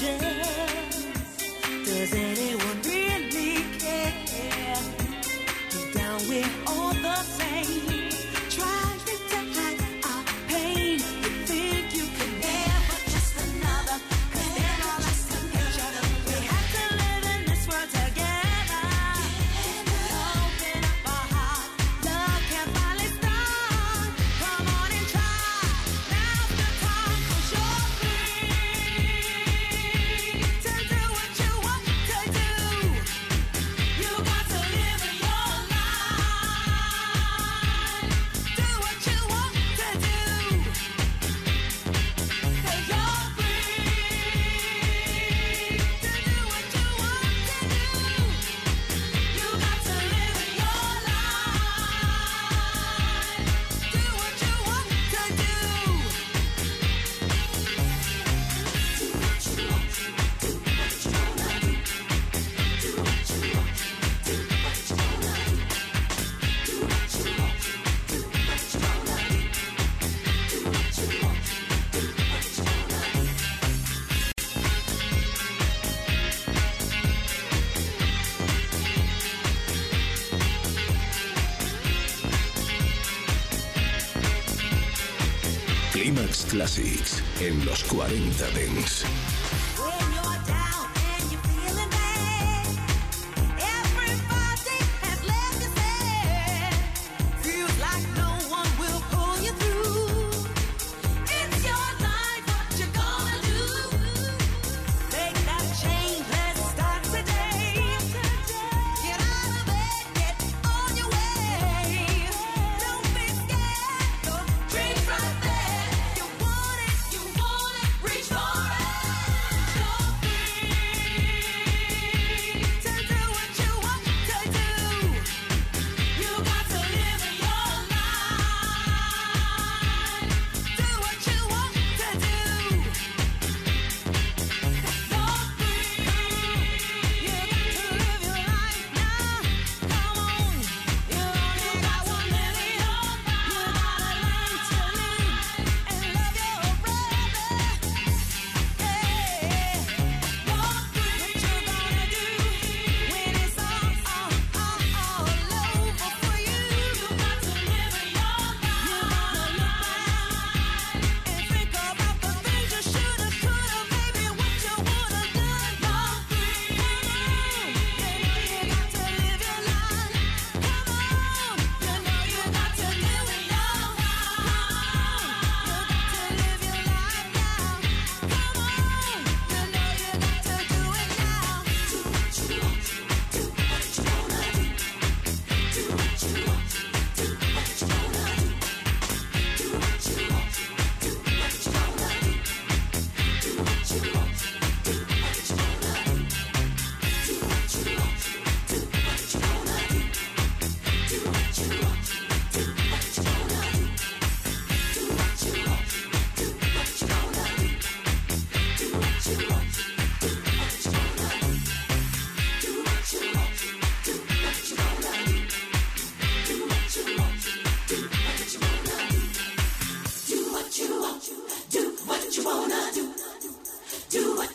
Does it 40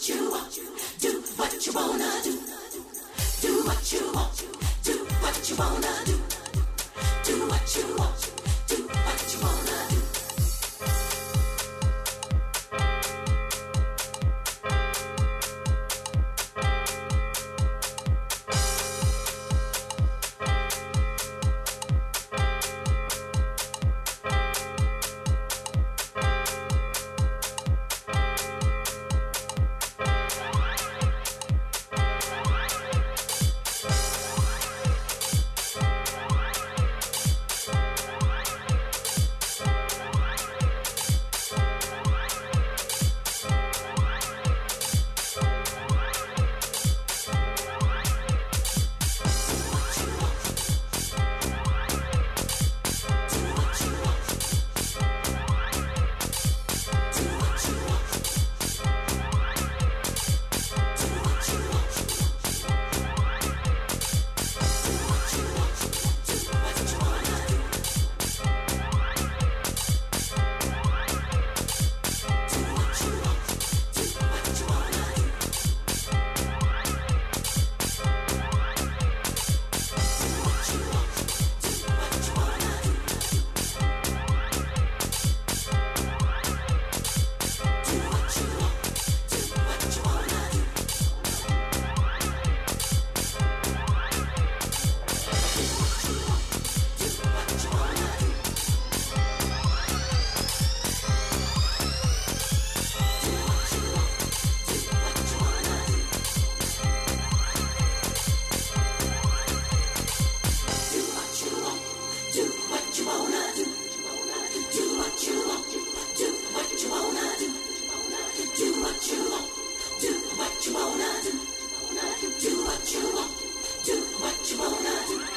do what you want. do, what you want, do what you wanna do.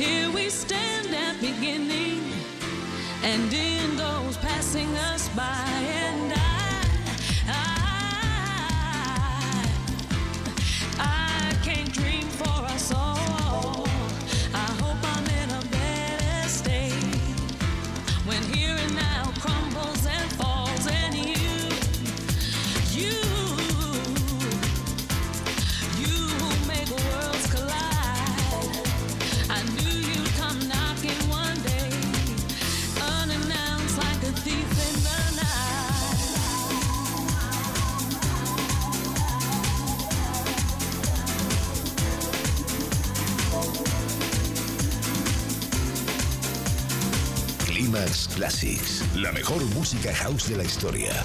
Here we stand at beginning and in goes passing us by. House de la historia.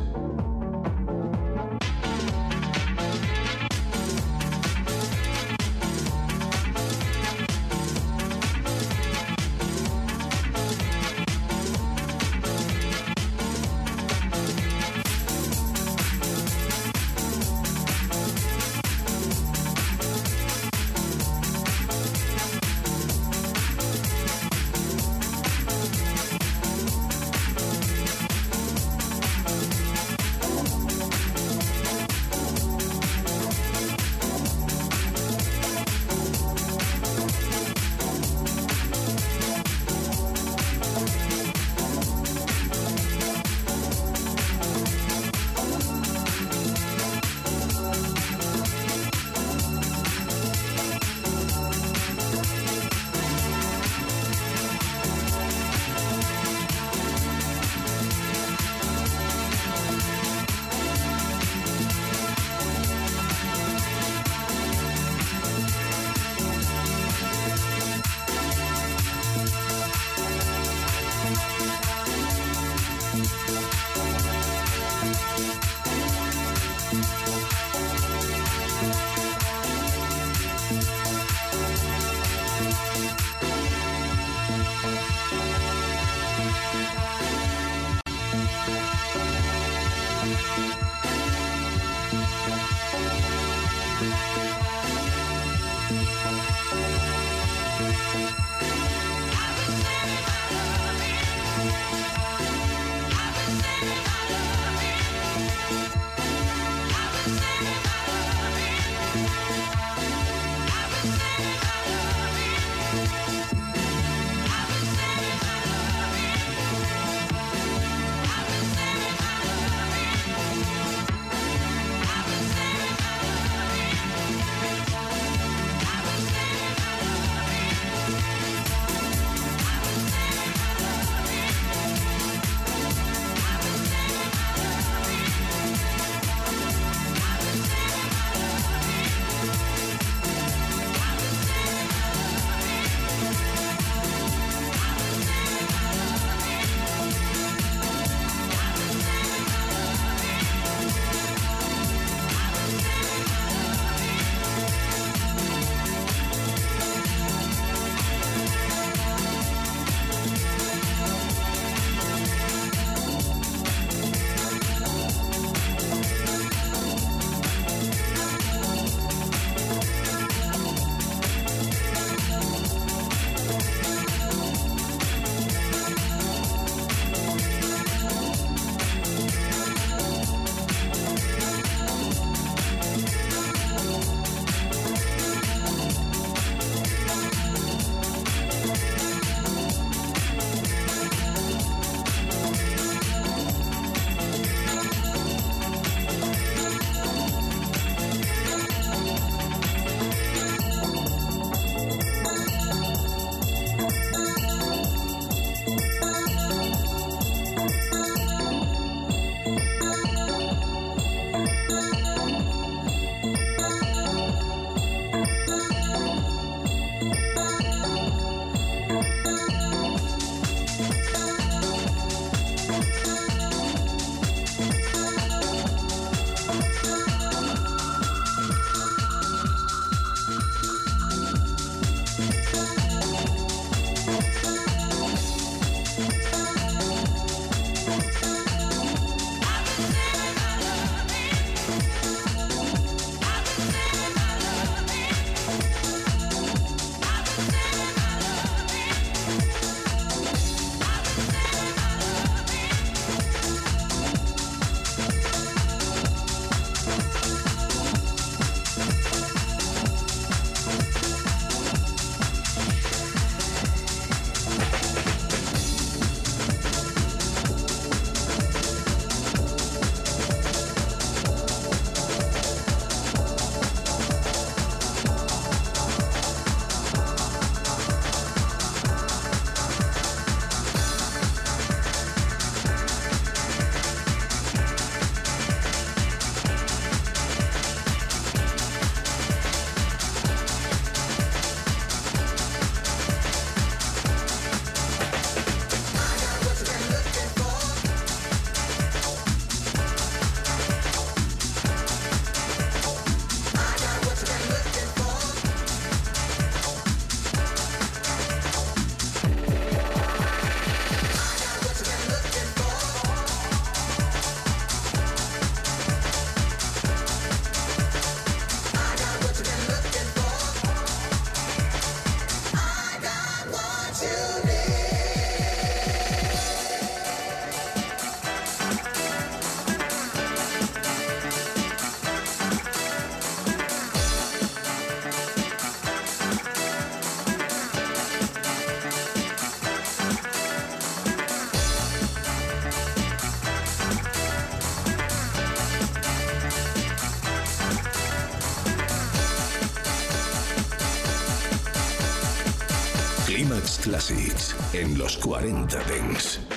En los 40 Dents.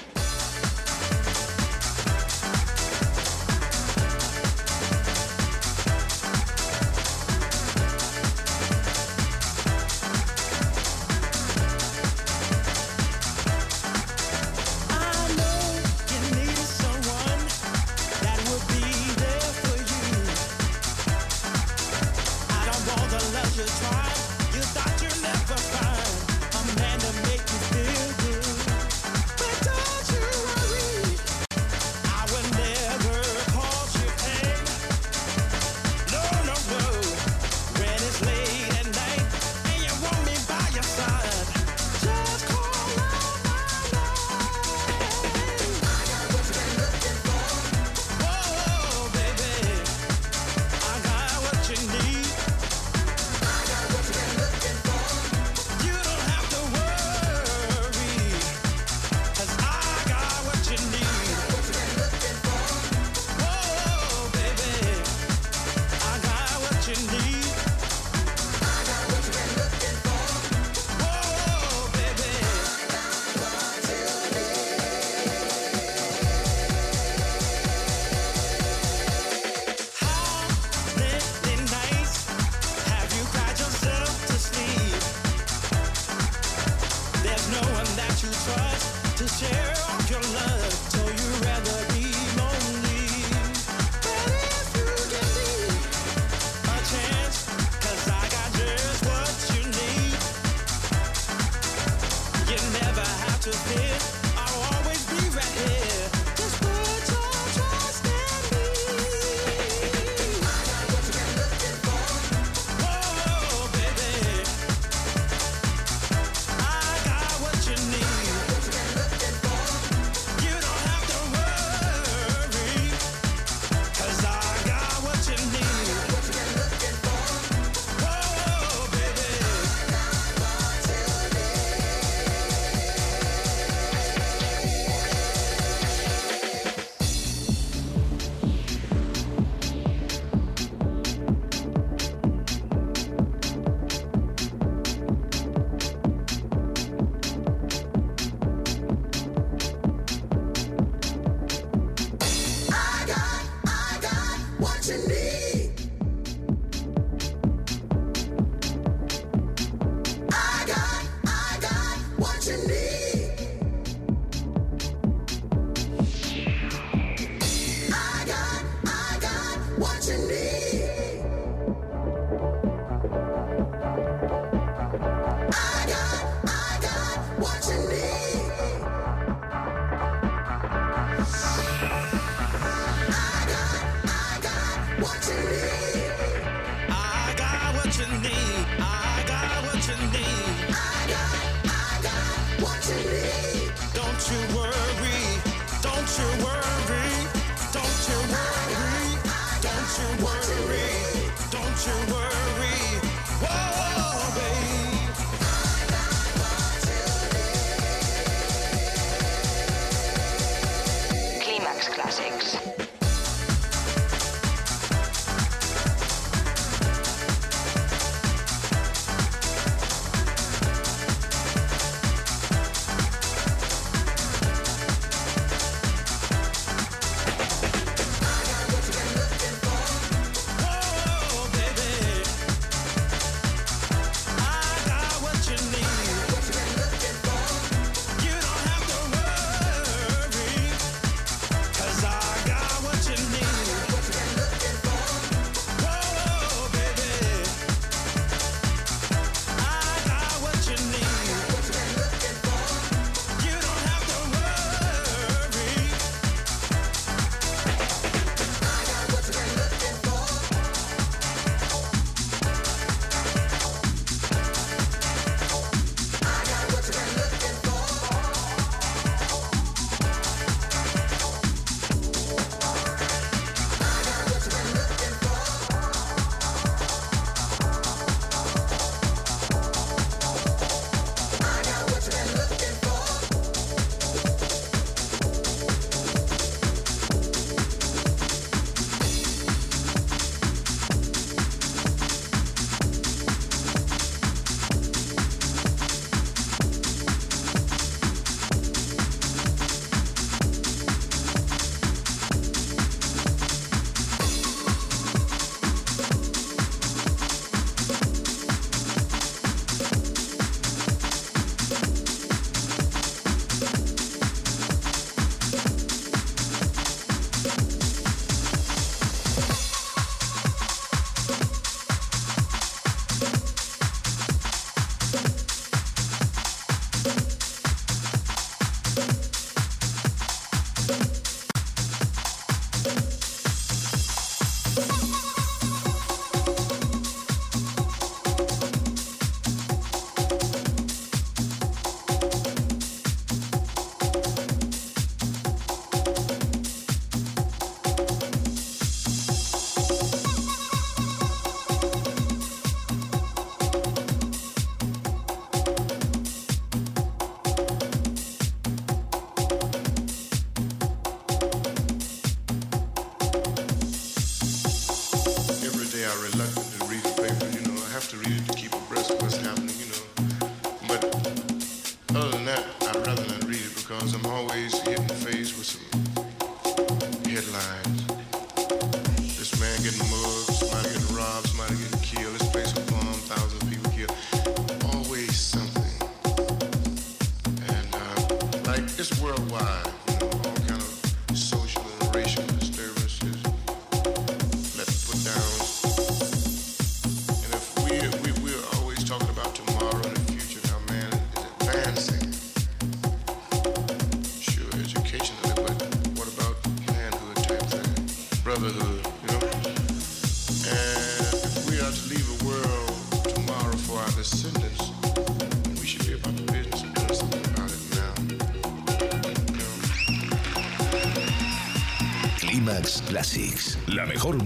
was, happening, you know.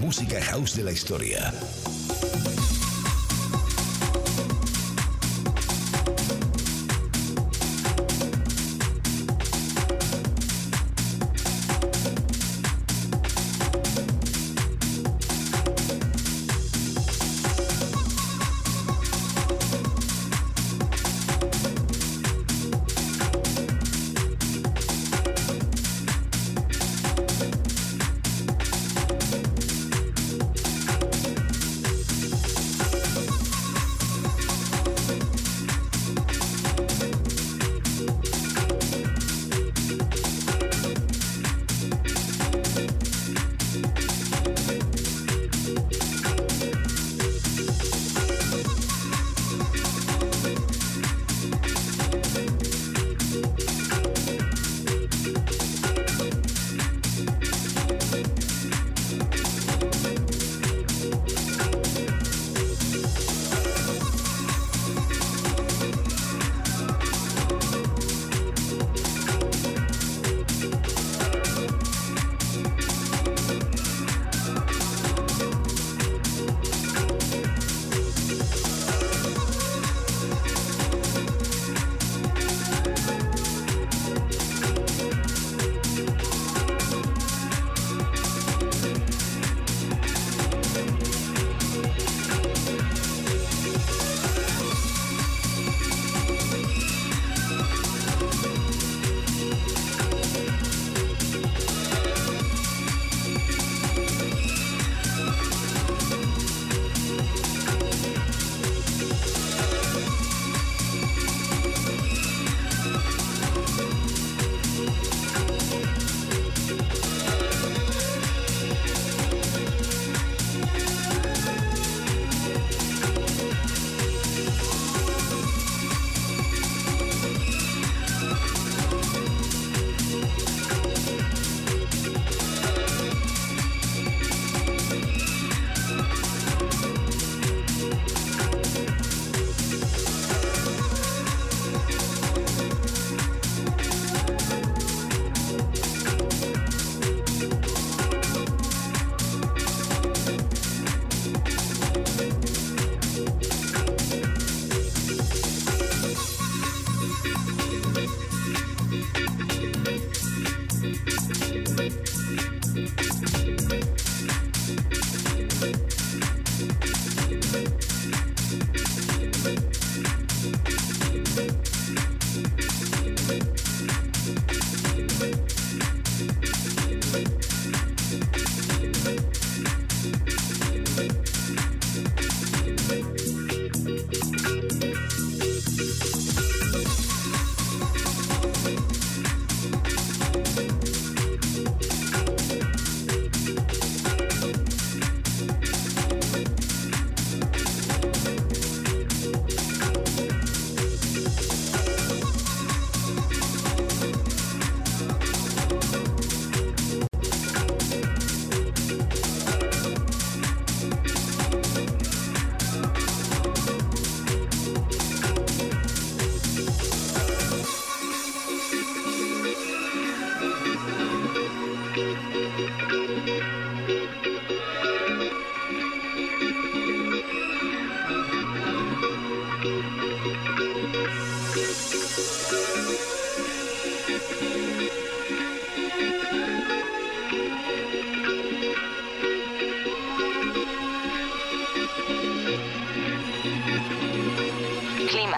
Música house de la historia.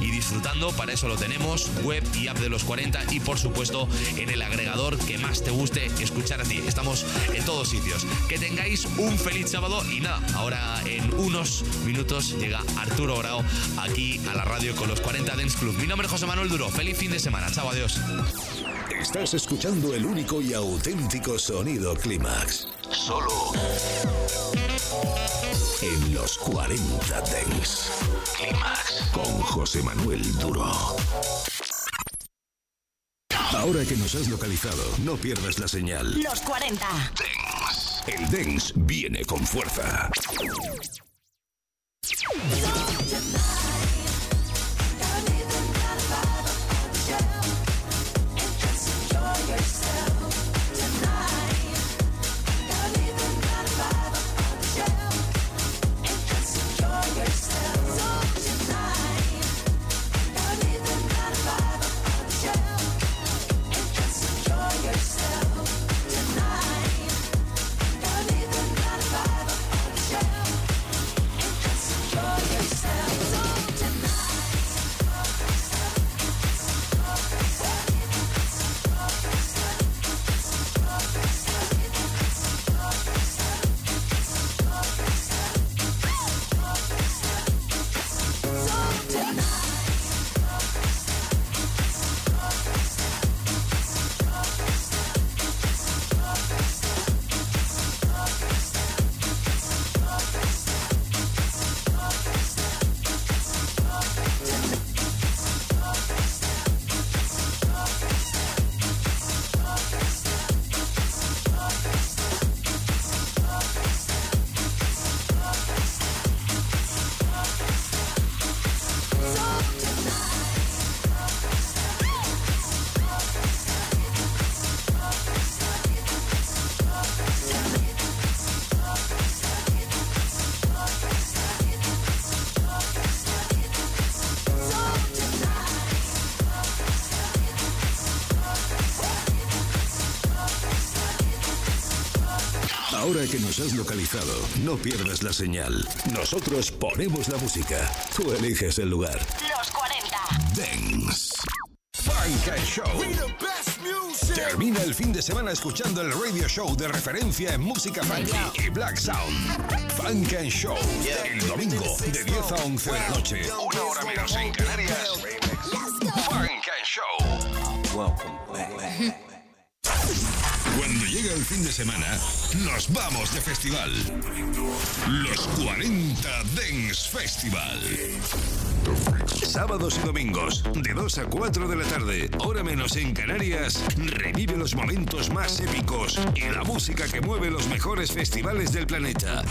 y disfrutando. Para eso lo tenemos, web y app de los 40 y por supuesto en el agregador que más te guste escuchar a ti. Estamos en todos sitios. Que tengáis un feliz sábado y nada, ahora en unos minutos llega Arturo Grau aquí a la radio con los 40 Dance Club. Mi nombre es José Manuel Duro. Feliz fin de semana. Chao, adiós. Estás escuchando el único y auténtico sonido Clímax. Solo en los 40 Dents. Clímax con José Manuel Duro. Ahora que nos has localizado, no pierdas la señal. Los 40. El Dance viene con fuerza. Nos has localizado, no pierdas la señal. Nosotros ponemos la música. Tú eliges el lugar. Los 40. Dance. Funk and Show. Termina el fin de semana escuchando el radio show de referencia en música funky y black sound. Funk and Show. El domingo de 10 a 11 de la noche. Una hora menos en Canarias. Funk and Show. Cuando llega el fin de semana, nos vamos de festival. Los 40 Dance Festival. Sábados y domingos, de 2 a 4 de la tarde, hora menos en Canarias, revive los momentos más épicos y la música que mueve los mejores festivales del planeta.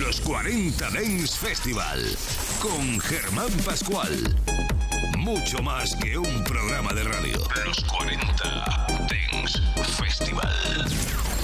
Los 40 Dance Festival, con Germán Pascual. Mucho más que un programa de radio. Los 40 Dance Festival.